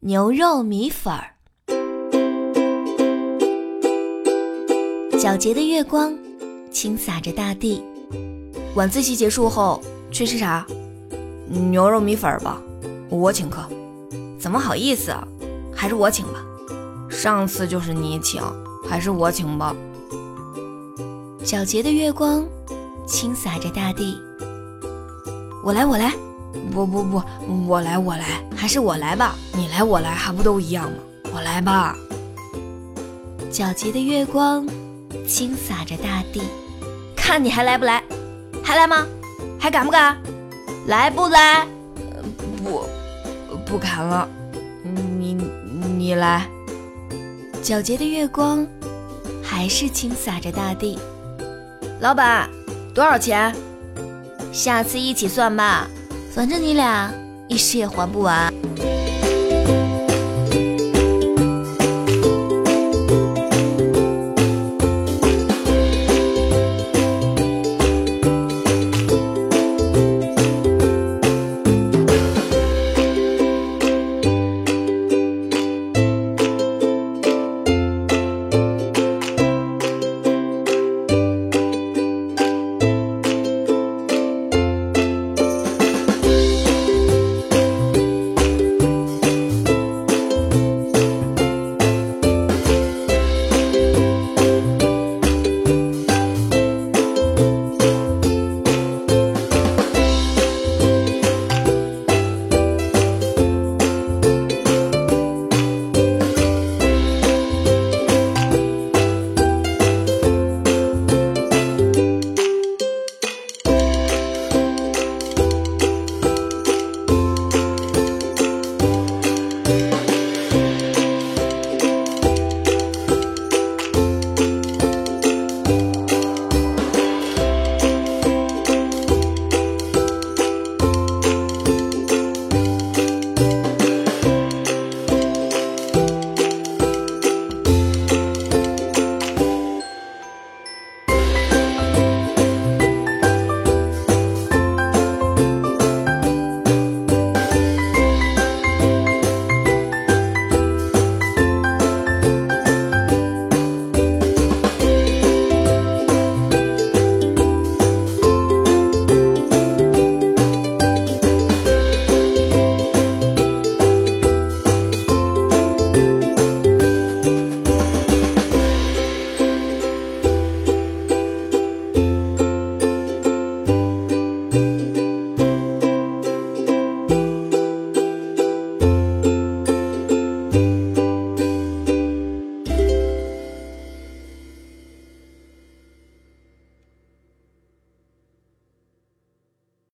牛肉米粉儿。皎洁的月光倾洒着大地。晚自习结束后去吃啥？牛肉米粉儿吧，我请客。怎么好意思啊？还是我请吧。上次就是你请，还是我请吧。皎洁的月光倾洒着大地。我来，我来。不不不，我来，我来，还是我来吧。你来，我来，还不都一样吗？我来吧。皎洁的月光倾洒着大地。看你还来不来？还来吗？还敢不敢？来不来？不，不敢了。你你来。皎洁的月光还是倾洒着大地。老板，多少钱？下次一起算吧，反正你俩一时也还不完。